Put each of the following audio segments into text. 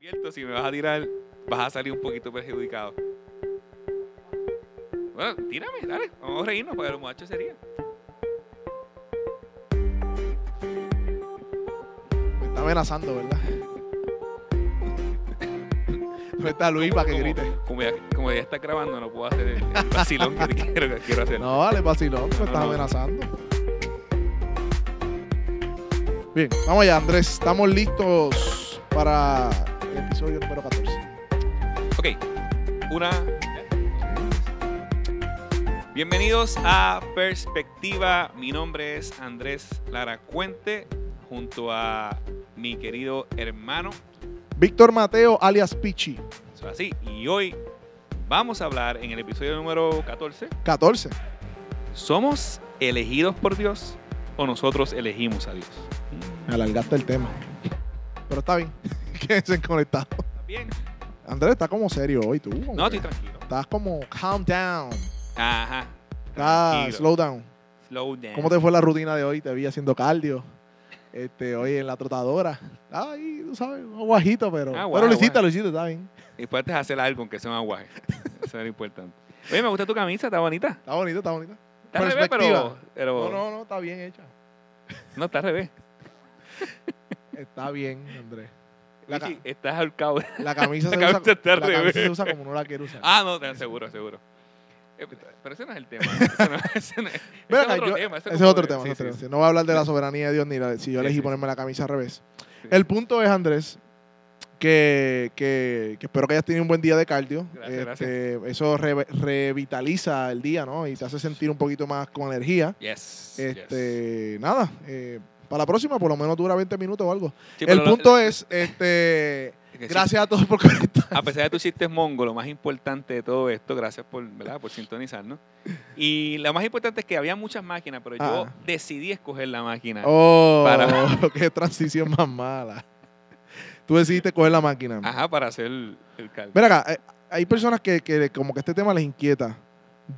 advierto, si me vas a tirar, vas a salir un poquito perjudicado. Bueno, tírame, dale. Vamos a reírnos porque los muchachos sería. Me está amenazando, ¿verdad? No está Luis para que Como- grite. Como ya, como ya está grabando, no puedo hacer el, el vacilón que quiero, que quiero hacer. No, vale, vacilón, me No, estás no. amenazando. Bien, vamos allá, Andrés. Estamos listos para el episodio número 14. Ok, una. Bienvenidos a Perspectiva. Mi nombre es Andrés Lara Cuente, junto a mi querido hermano. Víctor Mateo, alias Pichi. Eso es así. Y hoy vamos a hablar en el episodio número 14. 14. ¿Somos elegidos por Dios o nosotros elegimos a Dios? Me alargaste el tema. Pero está bien. Quédense conectados. ¿Está bien? Andrés, está como serio hoy tú. No, estoy tranquilo. Estás como calm down. Ajá. Ah, slow down. Slow down. ¿Cómo te fue la rutina de hoy? Te vi haciendo cardio. Este, hoy en la trotadora. Ay, tú sabes, un aguajito, pero. Ah, pero lo hiciste, lo hiciste, está bien. Y puedes hacer algo aunque sea un aguaje. Eso es lo importante. Oye, me gusta tu camisa, está bonita. Está bonito, está bonito. Está al revés, pero, Perspectiva. pero No, no, no, está bien hecha. no está al revés. Está bien, Andrés. La, Michi, estás ahorcado. la camisa, la se, usa, camisa al la camisa se usa como no la quiero usar. Ah, no, seguro, seguro. Eh, Pero ese no es el tema. Ese, no, es, otro tema. ese es otro tema. No voy a hablar de la soberanía de Dios ni la- si yo Sí, elegí sí. ponerme la camisa al revés. Sí. El punto es, Andrés, que, que- que espero que hayas tenido un buen día de cardio. Gracias, Este, Eso re- revitaliza el día, ¿no? Y te hace sentir un poquito más con energía. Yes. Este, nada, eh, para la próxima por lo menos dura 20 minutos o algo. Sí, el lo- punto es, este, sí, gracias a todos por conectar. A pesar de tus chistes mongo, lo más importante de todo esto, gracias por, ¿verdad? por sintonizarnos. Y lo más importante es que había muchas máquinas, pero yo Ah. decidí escoger la máquina. Oh, Para- qué transición más mala. Tú decidiste coger la máquina. Ajá, para hacer el, el cálculo. Ven acá, eh, hay personas que, que como que este tema les inquieta.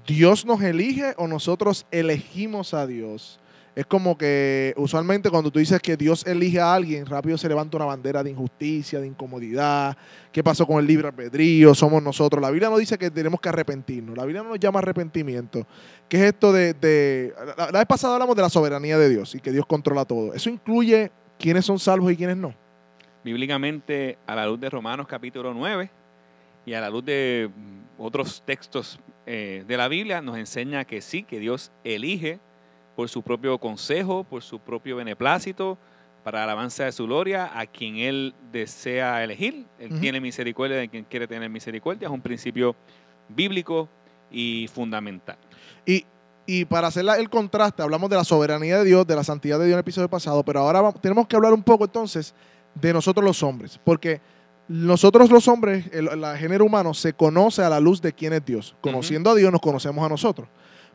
¿Dios nos elige o nosotros elegimos a Dios? Es como que usualmente cuando tú dices que Dios elige a alguien, rápido se levanta una bandera de injusticia, de incomodidad. ¿Qué pasó con el libre albedrío? Somos nosotros. La Biblia no dice que tenemos que arrepentirnos. La Biblia no nos llama arrepentimiento. ¿Qué es esto de... la, la vez pasada hablamos de la soberanía de Dios y que Dios controla todo. ¿Eso incluye quiénes son salvos y quiénes no? bíblicamente a la luz de Romanos capítulo 9 y a la luz de otros textos eh, de la Biblia nos enseña que sí, que Dios elige por su propio consejo, por su propio beneplácito, para la alabanza de su gloria, a quien Él desea elegir. Él tiene misericordia de quien quiere tener misericordia. Es un principio bíblico y fundamental. Y, y para hacer el contraste, hablamos de la soberanía de Dios, de la santidad de Dios en el episodio pasado, pero ahora vamos- tenemos que hablar un poco entonces de nosotros los hombres, porque nosotros los hombres, el, el género humano, se conoce a la luz de quién es Dios. Conociendo a Dios, nos conocemos a nosotros.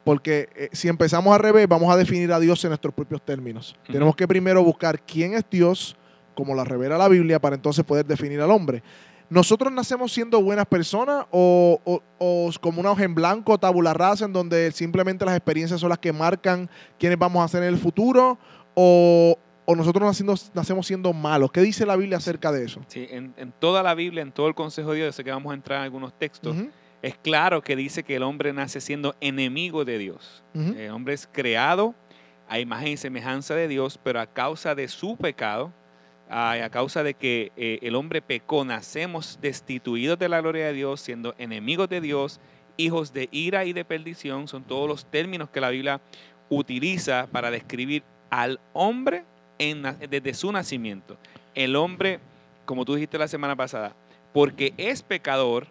Porque eh, si empezamos al revés, vamos a definir a Dios en nuestros propios términos. Ujú. Tenemos que primero buscar quién es Dios, como la revela la Biblia, para entonces poder definir al hombre. ¿Nosotros nacemos siendo buenas personas o, o- o como una hoja en blanco, tabula rasa, en donde simplemente las experiencias son las que marcan quiénes vamos a ser en el futuro? ¿O, o nosotros naciendo- nacemos siendo malos? ¿Qué dice la Biblia acerca de eso? Sí, en, en toda la Biblia, en todo el consejo de Dios, sé que vamos a entrar en algunos textos, Ujú, es claro que dice que el hombre nace siendo enemigo de Dios. El hombre es creado a imagen y semejanza de Dios, pero a causa de su pecado, a causa de que eh, el hombre pecó, nacemos destituidos de la gloria de Dios, siendo enemigos de Dios, hijos de ira y de perdición. Son todos los términos que la Biblia utiliza para describir al hombre en desde su nacimiento. El hombre, como tú dijiste la semana pasada, porque es pecador,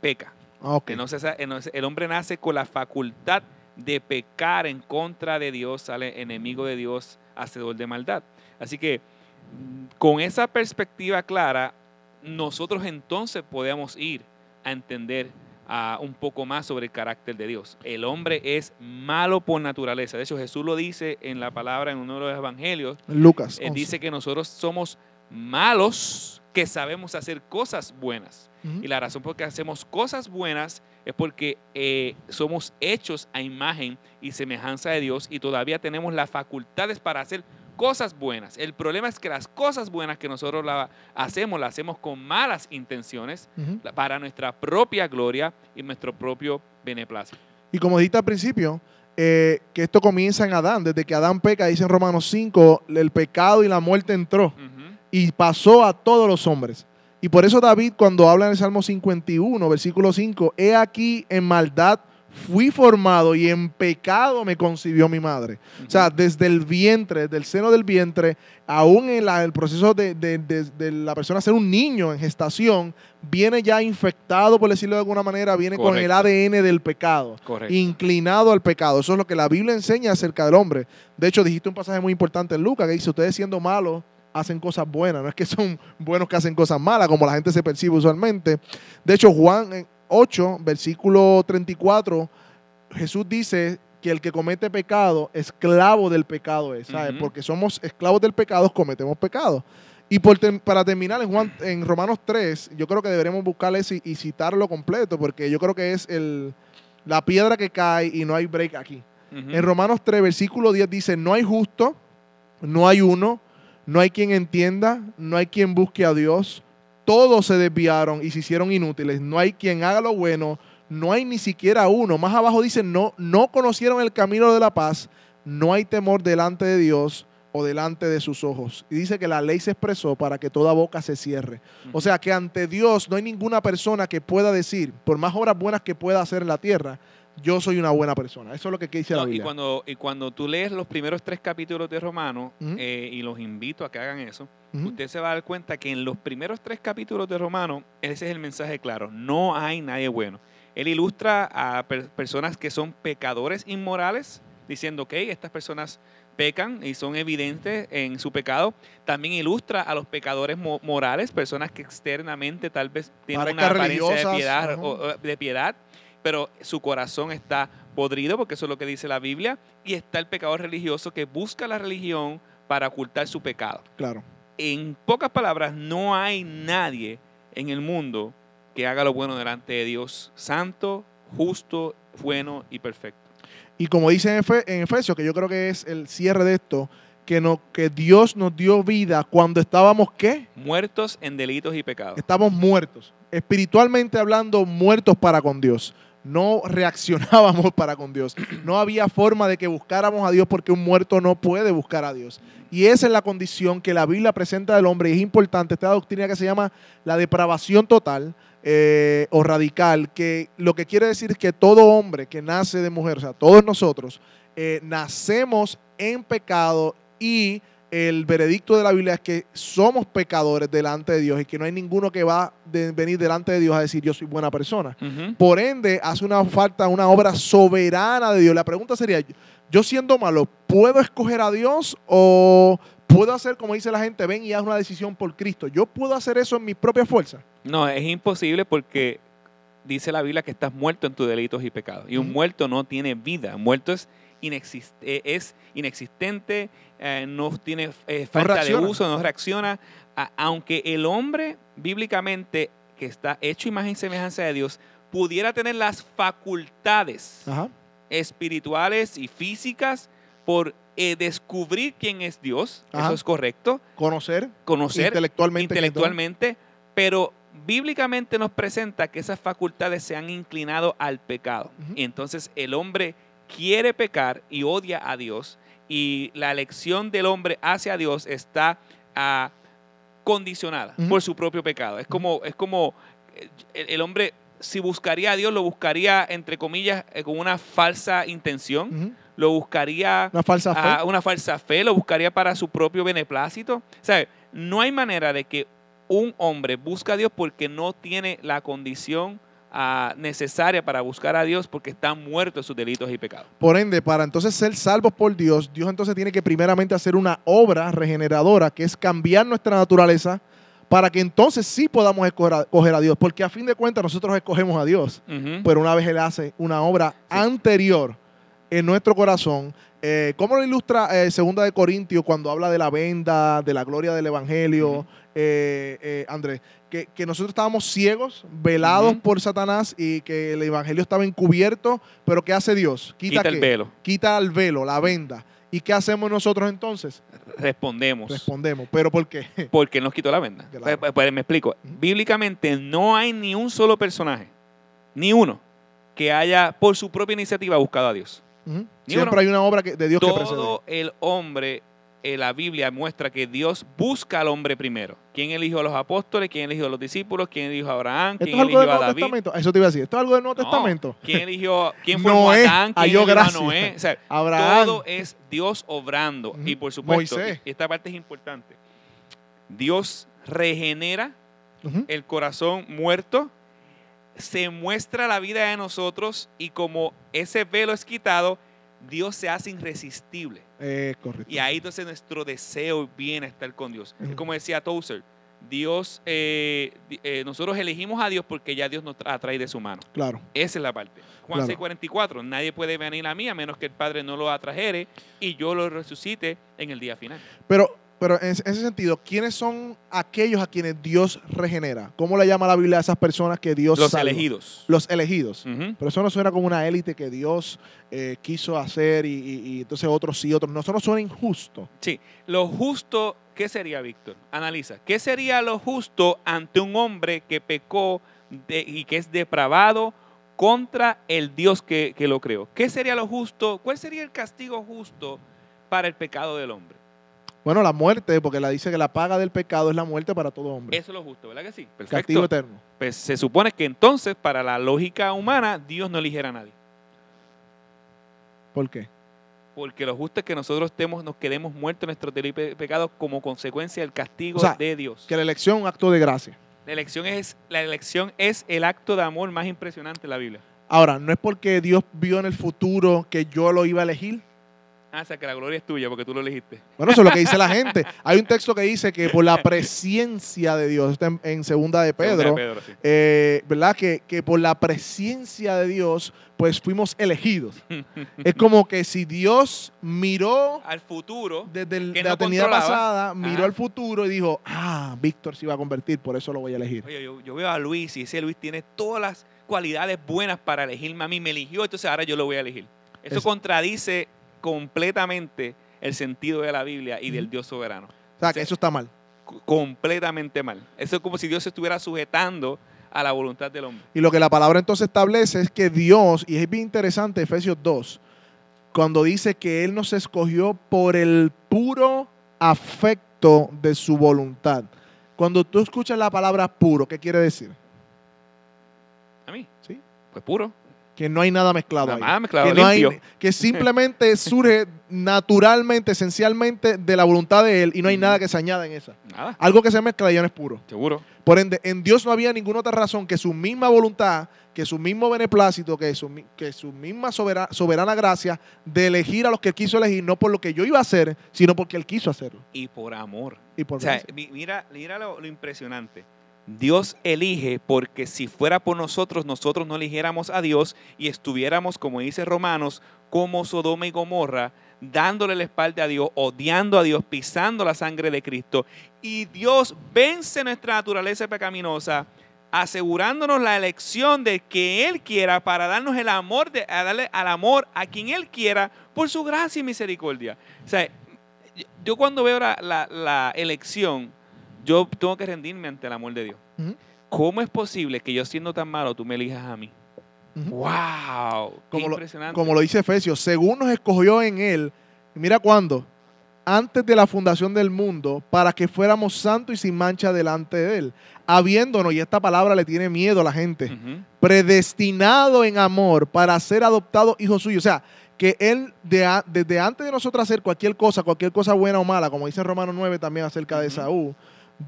peca. Ah, ok. Entonces, el hombre nace con la facultad de pecar en contra de Dios, sale enemigo de Dios, hacedor de maldad. Así que mm, con esa perspectiva clara, nosotros entonces podemos ir a entender ah, un poco más sobre el carácter de Dios. El hombre es malo por naturaleza. De hecho, Jesús lo dice en la palabra en uno de los evangelios. Lucas. Él 11. dice que nosotros somos malos que sabemos hacer cosas buenas. Y la razón por que hacemos cosas buenas es porque eh, somos hechos a imagen y semejanza de Dios y todavía tenemos las facultades para hacer cosas buenas. El problema es que las cosas buenas que nosotros la hacemos, las hacemos con malas intenciones para nuestra propia gloria y nuestro propio beneplácito. Y como dijiste al principio, eh, que esto comienza en Adán. Desde que Adán peca, dice en Romanos 5, el pecado y la muerte entró. Y pasó a todos los hombres. Y por eso David, cuando habla en el Salmo 51, versículo 5, he aquí en maldad fui formado y en pecado me concibió mi madre. O sea, desde el vientre, desde el seno del vientre, aún en la- el proceso de, de- de- de la persona ser un niño en gestación, viene ya infectado, por decirlo de alguna manera, viene con el. ADN del pecado Correcto. inclinado al pecado. Eso es lo que la Biblia enseña acerca del hombre. De hecho, dijiste un pasaje muy importante en Lucas que dice, ustedes siendo malos hacen cosas buenas. No es que son buenos que hacen cosas malas, como la gente se percibe usualmente. De hecho, Juan eh, 8, versículo 34, Jesús dice que el que comete pecado, esclavo del pecado es, ¿sabes? Porque somos esclavos del pecado, cometemos pecado. Y por para terminar, en, Juan, en Romanos 3, yo creo que deberemos buscar eso y, y citarlo completo, porque yo creo que es el, la piedra que cae y no hay break aquí. En Romanos 3, versículo 10 dice, no hay justo, no hay uno, no hay quien entienda, no hay quien busque a Dios, todos se desviaron y se hicieron inútiles, no hay quien haga lo bueno, no hay ni siquiera uno. Más abajo dice, no, no conocieron el camino de la paz, no hay temor delante de Dios o delante de sus ojos. Y dice que la ley se expresó para que toda boca se cierre. O sea que ante Dios no hay ninguna persona que pueda decir, por más obras buenas que pueda hacer en la tierra, yo soy una buena persona. Eso es lo que dice la No, y, Biblia. cuando, y cuando tú lees los primeros tres capítulos de Romano, Ujú. eh, y los invito a que hagan eso, Ujú. usted se va a dar cuenta que en los primeros tres capítulos de Romano, ese es el mensaje claro, no hay nadie bueno. Él ilustra a per- personas que son pecadores inmorales, diciendo que estas personas pecan y son evidentes en su pecado. También ilustra a los pecadores mo- morales, personas que externamente tal vez tienen una apariencia de piedad, o de piedad, pero su corazón está podrido, porque eso es lo que dice la Biblia, y está el pecador religioso que busca la religión para ocultar su pecado Claro. en pocas palabras, no hay nadie en el mundo que haga lo bueno delante de Dios, santo, justo, bueno y perfecto. Y como dice en, Efe- en Efesios, que yo creo que es el cierre de esto, que, no, que Dios nos dio vida cuando estábamos, ¿qué? Muertos en delitos y pecados. Estamos muertos. Espiritualmente hablando, muertos para con Dios. No reaccionábamos para con Dios. No había forma de que buscáramos a Dios porque un muerto no puede buscar a Dios. Y esa es la condición que la Biblia presenta del hombre. Y es importante esta doctrina que se llama la depravación total eh, o radical, que lo que quiere decir que todo hombre que nace de mujer, o sea, todos nosotros, eh, nacemos en pecado y el veredicto de la Biblia es que somos pecadores delante de Dios y que no hay ninguno que va a venir delante de Dios a decir yo soy buena persona. Por ende, hace una falta una obra soberana de Dios. La pregunta sería, yo siendo malo, ¿puedo escoger a Dios o puedo hacer como dice la gente, ven y haz una decisión por Cristo? ¿Yo puedo hacer eso en mi propia fuerza? No, es imposible porque dice la Biblia que estás muerto en tus delitos y pecados. Y un muerto no tiene vida. Muerto es, inexist- eh, es inexistente, eh, no tiene eh, falta de uso, no reacciona. A- aunque el hombre, bíblicamente, que está hecho imagen y semejanza de Dios, pudiera tener las facultades Ajá. espirituales y físicas por eh, descubrir quién es Dios, Ajá. eso es correcto, Conocer conocer intelectualmente. intelectualmente, pero bíblicamente nos presenta que esas facultades se han inclinado al pecado. Y entonces el hombre quiere pecar y odia a Dios y la elección del hombre hacia Dios está ah, condicionada por su propio pecado. Es como, es como eh, el, el hombre, si buscaría a Dios, lo buscaría, entre comillas, eh, con una falsa intención, lo buscaría Una falsa fe. una falsa fe, lo buscaría para su propio beneplácito. ¿Sabe? No hay manera de que un hombre busque a Dios porque no tiene la condición necesaria para buscar a Dios porque está muerto en sus delitos y pecados. Por ende, para entonces ser salvos por Dios, Dios entonces tiene que primeramente hacer una obra regeneradora, que es cambiar nuestra naturaleza, para que entonces sí podamos escoger a, Dios. Porque a fin de cuentas nosotros escogemos a Dios, pero una vez Él hace una obra anterior en nuestro corazón. Eh, ¿Cómo lo ilustra eh, Segunda de Corintios cuando habla de la venda, de la gloria del Evangelio? Eh, eh, Andrés, que, que nosotros estábamos ciegos, velados por Satanás y que el Evangelio estaba encubierto, pero ¿qué hace Dios? Quita el velo. quita el velo, la venda. ¿Y qué hacemos nosotros entonces? Respondemos. Respondemos. ¿Pero por qué? Porque nos quitó la venda. Claro. Pues, pues, pues, me explico. Bíblicamente no hay ni un solo personaje, ni uno, que haya por su propia iniciativa buscado a Dios. Ujú. Ni Siempre uno. hay una obra que- de Dios que precede. Todo el hombre, en la Biblia muestra que Dios busca al hombre primero. ¿Quién eligió a los apóstoles? ¿Quién eligió a los discípulos? ¿Quién eligió a Abraham? ¿Esto ¿Quién es algo eligió del a Nuevo David? Testamento? Eso te iba a decir. ¿Esto es algo del Nuevo No. Testamento? ¿Quién eligió? ¿Quién fue Noé? ¿Quién halló eligió a. Noé? O sea, Abraham. todo es Dios obrando. Y por supuesto, Moisés. esta parte es importante. Dios regenera el corazón muerto, se muestra la vida de nosotros y como ese velo es quitado, Dios se hace irresistible. Eh, correcto. Y ahí entonces nuestro deseo viene a estar con Dios. Como decía Tozer, Dios, eh, eh, nosotros elegimos a Dios porque ya Dios nos tra- atrae de su mano. Claro. Esa es la parte. Juan Claro. 6:44, nadie puede venir a mí a menos que el Padre no lo atrajere y yo lo resucite en el día final. Pero, pero en ese en ese sentido, ¿quiénes son aquellos a quienes Dios regenera? ¿Cómo le llama la Biblia a esas personas que Dios Los salva? elegidos. Los elegidos. Pero eso no suena como una élite que Dios eh, quiso hacer y, y- y entonces otros sí, otros no. Eso no suena injusto. Sí, lo justo, ¿qué sería, Víctor? Analiza, ¿qué sería lo justo ante un hombre que pecó de- y que es depravado contra el Dios que, que lo creó? ¿Qué sería lo justo? ¿Cuál sería el castigo justo para el pecado del hombre? Bueno, la muerte, porque la dice que la paga del pecado es la muerte para todo hombre. Eso es lo justo, ¿verdad que sí? Castigo eterno. Pues se supone que entonces, para la lógica humana, Dios no eligiera a nadie. ¿Por qué? Porque lo justo es que nosotros estemos, nos quedemos muertos en nuestros delitos y pecados como consecuencia del castigo O sea, de Dios. Que la elección es un acto de gracia. La elección, es, la elección es el acto de amor más impresionante de la Biblia. Ahora, no es porque Dios vio en el futuro que yo lo iba a elegir. Ah, o sea, que la gloria es tuya porque tú lo elegiste. Bueno, eso es lo que dice la gente. Hay un texto que dice que por la presencia de Dios, está en, en segunda de Segunda Pedro, de Pedro, sí. eh, ¿verdad? Que, que por la presencia de Dios, pues fuimos elegidos. es como que si Dios miró Al futuro, desde el- la no eternidad pasada, miró Ajá. al futuro y dijo, ah, Víctor se iba a convertir, por eso lo voy a elegir. oye, yo, yo veo a Luis y ese Luis tiene todas las cualidades buenas para elegirme a mí, me eligió, entonces ahora yo lo voy a elegir. Eso Es- contradice completamente el sentido de la Biblia y del. Dios soberano. O sea, que eso está mal. Completamente mal. Eso es como si Dios se estuviera sujetando a la voluntad del hombre. Y lo que la palabra entonces establece es que Dios, y es bien interesante Efesios 2, cuando dice que Él nos escogió por el puro afecto de su voluntad. Cuando tú escuchas la palabra puro, ¿qué quiere decir? A mí, ¿Sí? pues puro. Que no hay nada mezclado Nada ahí. más mezclado, que, no hay- limpio. que simplemente surge naturalmente, esencialmente de la voluntad de Él y no hay nada que se añada en esa. Nada, Algo que se mezcla ya no es puro. seguro. Por ende, en Dios no había ninguna otra razón que su misma voluntad, que su mismo beneplácito, que su, que su misma sobera- soberana gracia de elegir a los que Él quiso elegir, no por lo que yo iba a hacer, sino porque Él quiso hacerlo. Y por amor. Y por O sea, mira, mira lo, lo impresionante. Dios elige porque si fuera por nosotros, nosotros no eligiéramos a Dios y estuviéramos, como dice Romanos, como Sodoma y Gomorra, dándole la espalda a Dios, odiando a Dios, pisando la sangre de Cristo. Y Dios vence nuestra naturaleza pecaminosa, asegurándonos la elección de que Él quiera para darnos el amor, de, a darle al amor a quien Él quiera por su gracia y misericordia. O sea, yo cuando veo la, la- la elección, yo tengo que rendirme ante el amor de Dios. ¿Cómo es posible que yo siendo tan malo tú me elijas a mí? ¡Wow! ¡Qué Como lo- impresionante! Como lo dice Efesios, según nos escogió en Él, mira cuándo, antes de la fundación del mundo, para que fuéramos santos y sin mancha delante de Él, habiéndonos, y esta palabra le tiene miedo a la gente, predestinado en amor para ser adoptado hijo suyo. O sea, que Él de desde antes de nosotros hacer cualquier cosa, cualquier cosa buena o mala, como dice en Romanos 9 también acerca de. Saúl,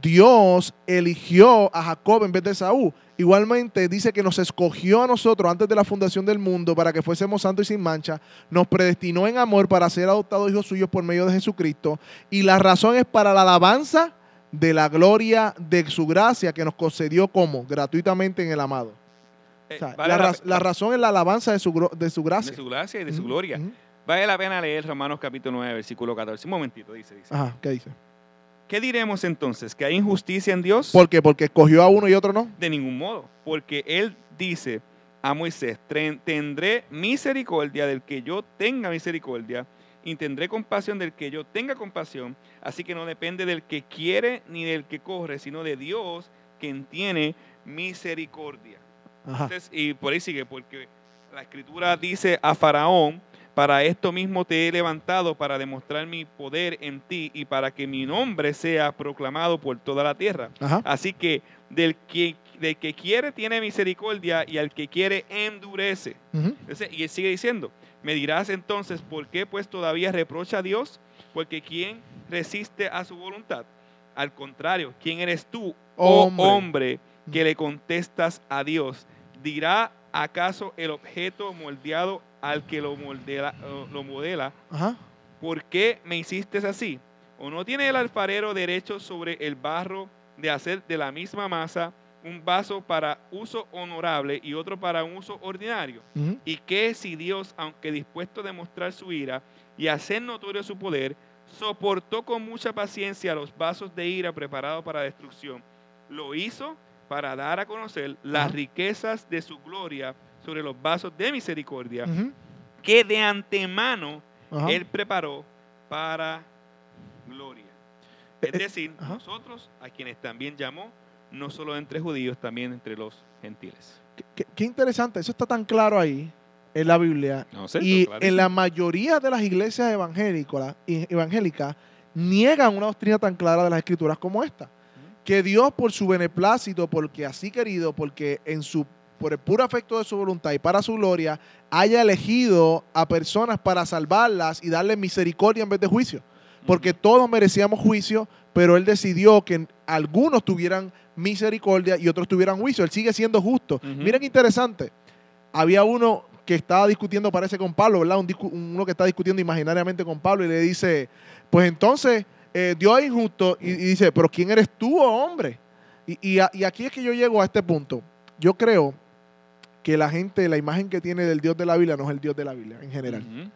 Dios eligió a Jacob en vez de Saúl. Igualmente dice que nos escogió a nosotros antes de la fundación del mundo para que fuésemos santos y sin mancha, nos predestinó en amor para ser adoptados hijos suyos por medio de Jesucristo y la razón es para la alabanza de la gloria de su gracia que nos concedió como gratuitamente en el amado. Eh, O sea, vale la, razón es la alabanza de su, de su de gracia. su gracia y de su gloria. Vale la pena leer Romanos capítulo 9, versículo 14. Un momentito, dice, dice. Ajá, ¿qué dice? ¿Qué diremos entonces? ¿Que hay injusticia en Dios? ¿Por qué? Porque escogió a uno y otro no. De ningún modo, porque él dice a Moisés, "Tren- tendré misericordia del que yo tenga misericordia y tendré compasión del que yo tenga compasión. Así que no depende del que quiere ni del que corre, sino de Dios quien tiene misericordia. Entonces, y por ahí sigue, porque la escritura dice a Faraón, para esto mismo te he levantado para demostrar mi poder en ti y para que mi nombre sea proclamado por toda la tierra. Ajá. Así que del que, del que quiere tiene misericordia y al que quiere endurece. Entonces, y él sigue diciendo, me dirás entonces, ¿por qué pues todavía reprocha a Dios? Porque ¿quién resiste a su voluntad? Al contrario, ¿quién eres tú, oh Hombre. hombre, que le contestas a Dios? ¿Dirá acaso el objeto moldeado al que lo moldea, lo modela, Ajá. ¿por qué me hiciste así? ¿O no tiene el alfarero derecho sobre el barro de hacer de la misma masa un vaso para uso honorable y otro para un uso ordinario? ¿Y qué si Dios, aunque dispuesto a demostrar su ira y hacer notorio su poder, soportó con mucha paciencia los vasos de ira preparados para destrucción? Lo hizo para dar a conocer las riquezas de su gloria sobre los vasos de misericordia que de antemano él preparó para gloria. Eh, Es eh, decir, nosotros a quienes también llamó, no solo entre judíos, también entre los gentiles. Qué, qué- qué interesante, eso está tan claro ahí en la Biblia. No y en la mayoría de las iglesias evangélicas, y- evangélicas niegan una doctrina tan clara de las escrituras como esta. Que Dios por su beneplácito, porque así querido, porque en su por el puro afecto de su voluntad y para su gloria, haya elegido a personas para salvarlas y darles misericordia en vez de juicio. Porque todos merecíamos juicio, pero Él decidió que algunos tuvieran misericordia y otros tuvieran juicio. Él sigue siendo justo. Miren qué interesante. Había uno que estaba discutiendo, parece con Pablo, ¿verdad? Un uno que está discutiendo imaginariamente con Pablo y le dice, pues entonces eh, Dios es injusto y, y dice, pero ¿quién eres tú, oh hombre? Y, y a- y aquí es que yo llego a este punto. Yo creo que la gente, la imagen que tiene del Dios de la Biblia no es el Dios de la Biblia en general.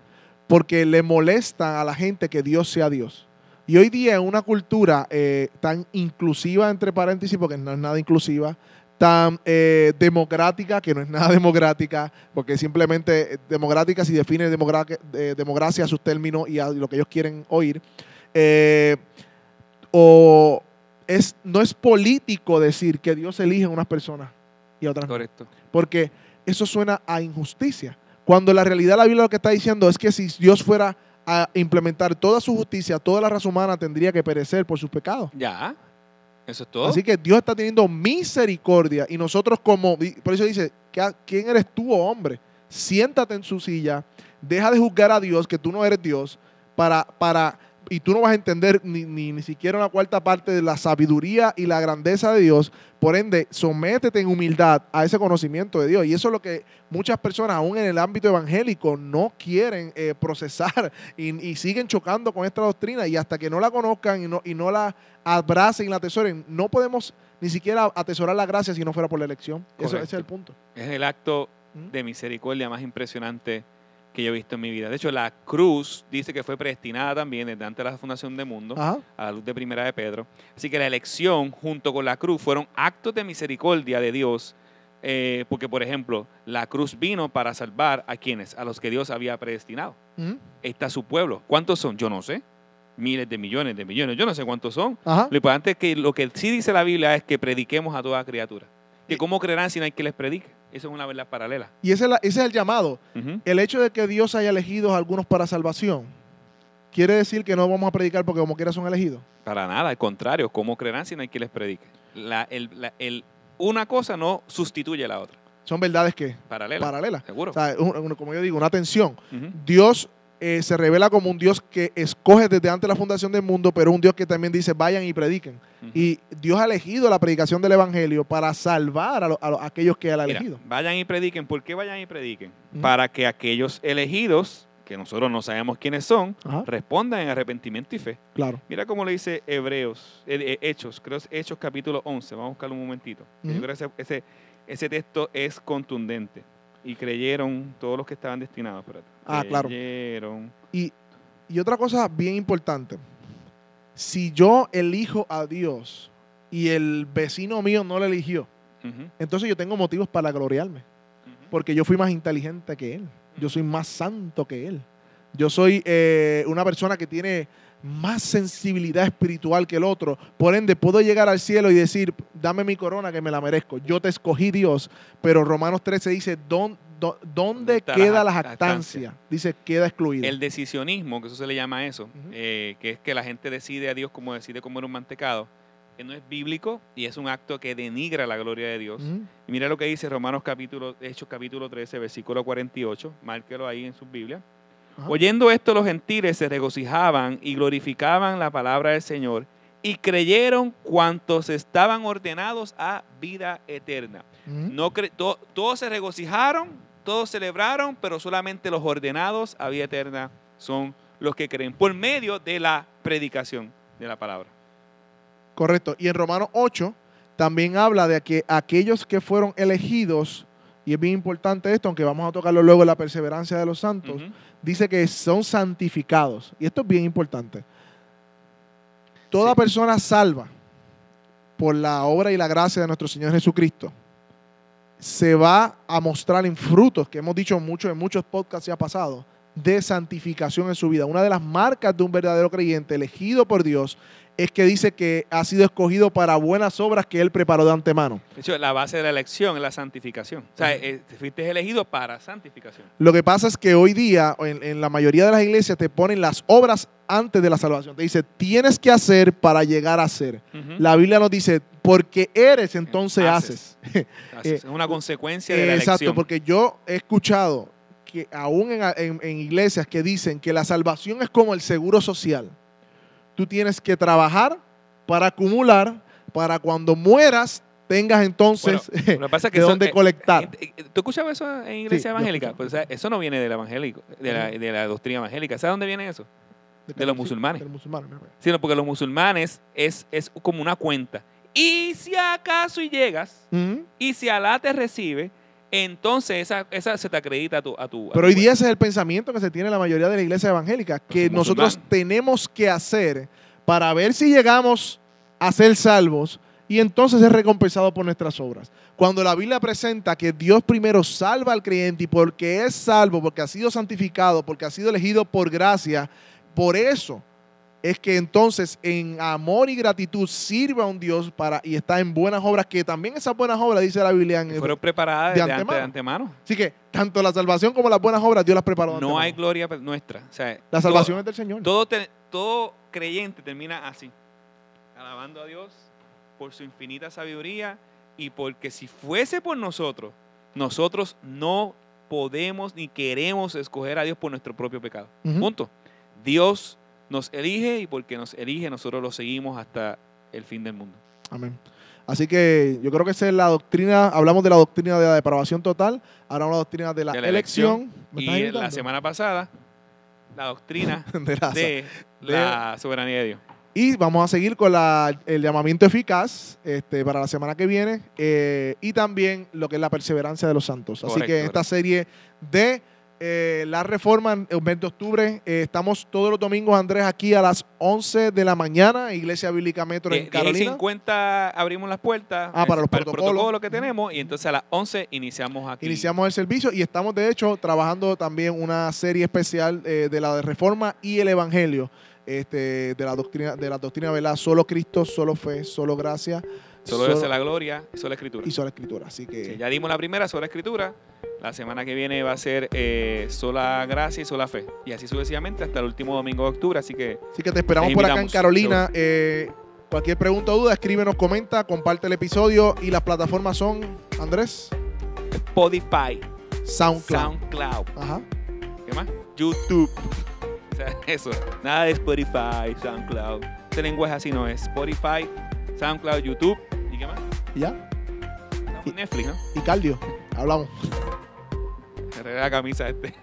Porque le molesta a la gente que Dios sea Dios. Y hoy día en una cultura eh, tan inclusiva, entre paréntesis, porque no es nada inclusiva, tan eh, democrática, que no es nada democrática, porque simplemente eh, democrática si define democracia a sus términos y a lo que ellos quieren oír, o es, no es político decir que Dios elige a unas personas y a otras no Correcto. porque eso suena a injusticia. Cuando la realidad la Biblia lo que está diciendo es que si Dios fuera a implementar toda su justicia, toda la raza humana tendría que perecer por sus pecados. Ya. Eso es todo. Así que Dios está teniendo misericordia y nosotros como, por eso dice, "¿Qué- ¿quién eres tú, oh hombre? Siéntate en su silla, deja de juzgar a Dios, que tú no eres Dios, para, para, y tú no vas a entender ni, ni, ni siquiera una cuarta parte de la sabiduría y la grandeza de Dios. Por ende, sométete en humildad a ese conocimiento de Dios. Y eso es lo que muchas personas, aún en el ámbito evangélico, no quieren eh, procesar y, y siguen chocando con esta doctrina. Y hasta que no la conozcan y no, y no la abracen y la atesoren, no podemos ni siquiera atesorar la gracia si no fuera por la elección. Eso, ese es el punto. Es el acto ¿Mm? de misericordia más impresionante que yo he visto en mi vida. De hecho, la cruz dice que fue predestinada también desde antes de la fundación del mundo, Ajá. a la luz de primera de Pedro. Así que la elección junto con la cruz fueron actos de misericordia de Dios. eh, porque, por ejemplo, la cruz vino para salvar a quienes, a los que Dios había predestinado. Está su pueblo. ¿Cuántos son? Yo no sé. Miles de millones de millones. Yo no sé cuántos son. Ajá. Lo importante es que lo que sí dice la Biblia es que prediquemos a toda criatura. Que cómo creerán si no hay que les predique. Eso es una verdad paralela. Y ese es, la- ese es el llamado. El hecho de que Dios haya elegido a algunos para salvación, quiere decir que no vamos a predicar porque como quiera son elegidos. Para nada, al contrario, ¿cómo creerán si no hay que les predique? La- el- la- el- una cosa no sustituye a la otra. Son verdades que Paralela. paralelas. Seguro. O sea, un- un- como yo digo, una tensión. Dios eh, se revela como un Dios que escoge desde antes de la fundación del mundo, pero un Dios que también dice vayan y prediquen. Y Dios ha elegido la predicación del Evangelio para salvar a, lo- a lo- a aquellos que Él ha Mira, elegido. vayan y prediquen. ¿Por qué vayan y prediquen? Para que aquellos elegidos, que nosotros no sabemos quiénes son, respondan en arrepentimiento y fe. claro. Mira cómo le dice Hebreos, eh, eh, Hechos, creo es Hechos capítulo 11. Vamos a buscarlo un momentito. Yo creo que ese, ese, ese texto es contundente. Y creyeron todos los que estaban destinados. espérate. Ah, claro. Creyeron. Y otra cosa bien importante, si yo elijo a Dios y el vecino mío no lo eligió, entonces yo tengo motivos para gloriarme. Porque yo fui más inteligente que él. Yo soy más santo que él. Yo soy eh, una persona que tiene más sensibilidad espiritual que el otro. Por ende, puedo llegar al cielo y decir, dame mi corona que me la merezco. Yo te escogí Dios. Pero Romanos 13 dice, ¿dó- dó- ¿dónde queda la jac- jactancia? Dice, queda excluida. El decisionismo, que eso se le llama eso, eh, que es que la gente decide a Dios como decide comer un mantecado, que no es bíblico y es un acto que denigra la gloria de Dios. Y mira lo que dice Romanos capítulo, Hechos capítulo 13, versículo 48, márquelo ahí en su Biblia. Ajá. Oyendo esto los gentiles se regocijaban y glorificaban la palabra del Señor y creyeron cuantos estaban ordenados a vida eterna. Ujú. No cre- to- todos se regocijaron, todos celebraron, pero solamente los ordenados a vida eterna son los que creen por medio de la predicación de la palabra. Correcto. Y en Romanos 8 también habla de que aquellos que fueron elegidos, y es bien importante esto, aunque vamos a tocarlo luego en la perseverancia de los santos, dice que son santificados. Y esto es bien importante. Toda Sí. persona salva por la obra y la gracia de nuestro Señor Jesucristo se va a mostrar en frutos, que hemos dicho mucho en muchos podcasts ya pasados, de santificación en su vida. Una de las marcas de un verdadero creyente elegido por Dios es que dice que ha sido escogido para buenas obras que Él preparó de antemano. De hecho, la base de la elección es la santificación. O sea, eh, fuiste elegido para santificación. Lo que pasa es que hoy día, en, en la mayoría de las iglesias, te ponen las obras antes de la salvación. Te dice, tienes que hacer para llegar a ser. La Biblia nos dice, porque eres, entonces haces. Haces. Así es, una consecuencia de la Eh, Exacto, elección. porque yo he escuchado que aún en, en- en iglesias que dicen que la salvación es como el seguro social. Tú tienes que trabajar para acumular, para cuando mueras tengas entonces Lo que pasa es que de eso- dónde colectar. ¿Tú escuchabas eso en iglesia Sí, evangélica? Pues, o sea, eso no viene del evangélico, de la, de la doctrina evangélica. ¿Sabes dónde viene eso? de los Sí, musulmanes. de los musulmanes, mira. Sino porque los musulmanes es, es como una cuenta. Y si acaso y llegas, y si Alá te recibe, entonces esa, esa se te acredita a tu... A tu a Pero tu hoy día ese es el pensamiento que se tiene en la mayoría de la iglesia evangélica, que nosotros tenemos que hacer para ver si llegamos a ser salvos y entonces es recompensado por nuestras obras. Cuando la Biblia presenta que Dios primero salva al creyente y porque es salvo, porque ha sido santificado, porque ha sido elegido por gracia, por eso es que entonces en amor y gratitud sirve a un Dios para y está en buenas obras, que también esas buenas obras, dice la Biblia, en fueron preparadas de de, ante- de antemano. antemano. Así que tanto la salvación como las buenas obras Dios las preparó. de No antemano. hay gloria nuestra. O sea, La todo- salvación es del Señor. Todo, te- todo creyente termina así, alabando a Dios por su infinita sabiduría y porque si fuese por nosotros, nosotros no podemos ni queremos escoger a Dios por nuestro propio pecado. Ujú. Punto. Dios nos elige y porque nos elige nosotros lo seguimos hasta el fin del mundo. Amén. Así que yo creo que esa es la doctrina, hablamos de la doctrina de la depravación total, ahora la doctrina de la, De la elección. ¿Me Y la semana pasada, la doctrina De la- de la soberanía de Dios. Y vamos a seguir con la- el llamamiento eficaz este, para la semana que viene eh, y también lo que es la perseverancia de los santos. Así Correcto, que en esta serie de eh, la reforma, en el mes de octubre, eh, estamos todos los domingos, Andrés, aquí a las 11 de la mañana, Iglesia Bíblica Metro en 10 y Carolina. 50 abrimos las puertas Ah, para eh, los el protocolos. protocolo que tenemos y entonces a las 11 iniciamos aquí. Iniciamos el servicio y estamos de hecho trabajando también una serie especial eh, de la reforma y el evangelio este, de la doctrina de la doctrina ¿verdad? solo Cristo, solo fe, solo gracia, Solo Dios es la gloria y solo escritura. y sola escritura. Así que Sí, ya dimos la primera, sola escritura. La semana que viene va a ser eh, sola gracia y sola fe. Y así sucesivamente hasta el último domingo de octubre. Así que Así que te esperamos por acá en. Carolina. Eh, cualquier pregunta o duda, escríbenos, comenta, comparte el episodio y las plataformas son, Andrés, Spotify, SoundCloud. SoundCloud, Ajá. ¿qué más? YouTube. O sea, eso. Nada de Spotify, SoundCloud. Este lenguaje así no es. Spotify, SoundCloud, YouTube. ¿Y qué más? Y ya. En Netflix, ¿no? Y cardio. Hablamos. Arregla la camisa este.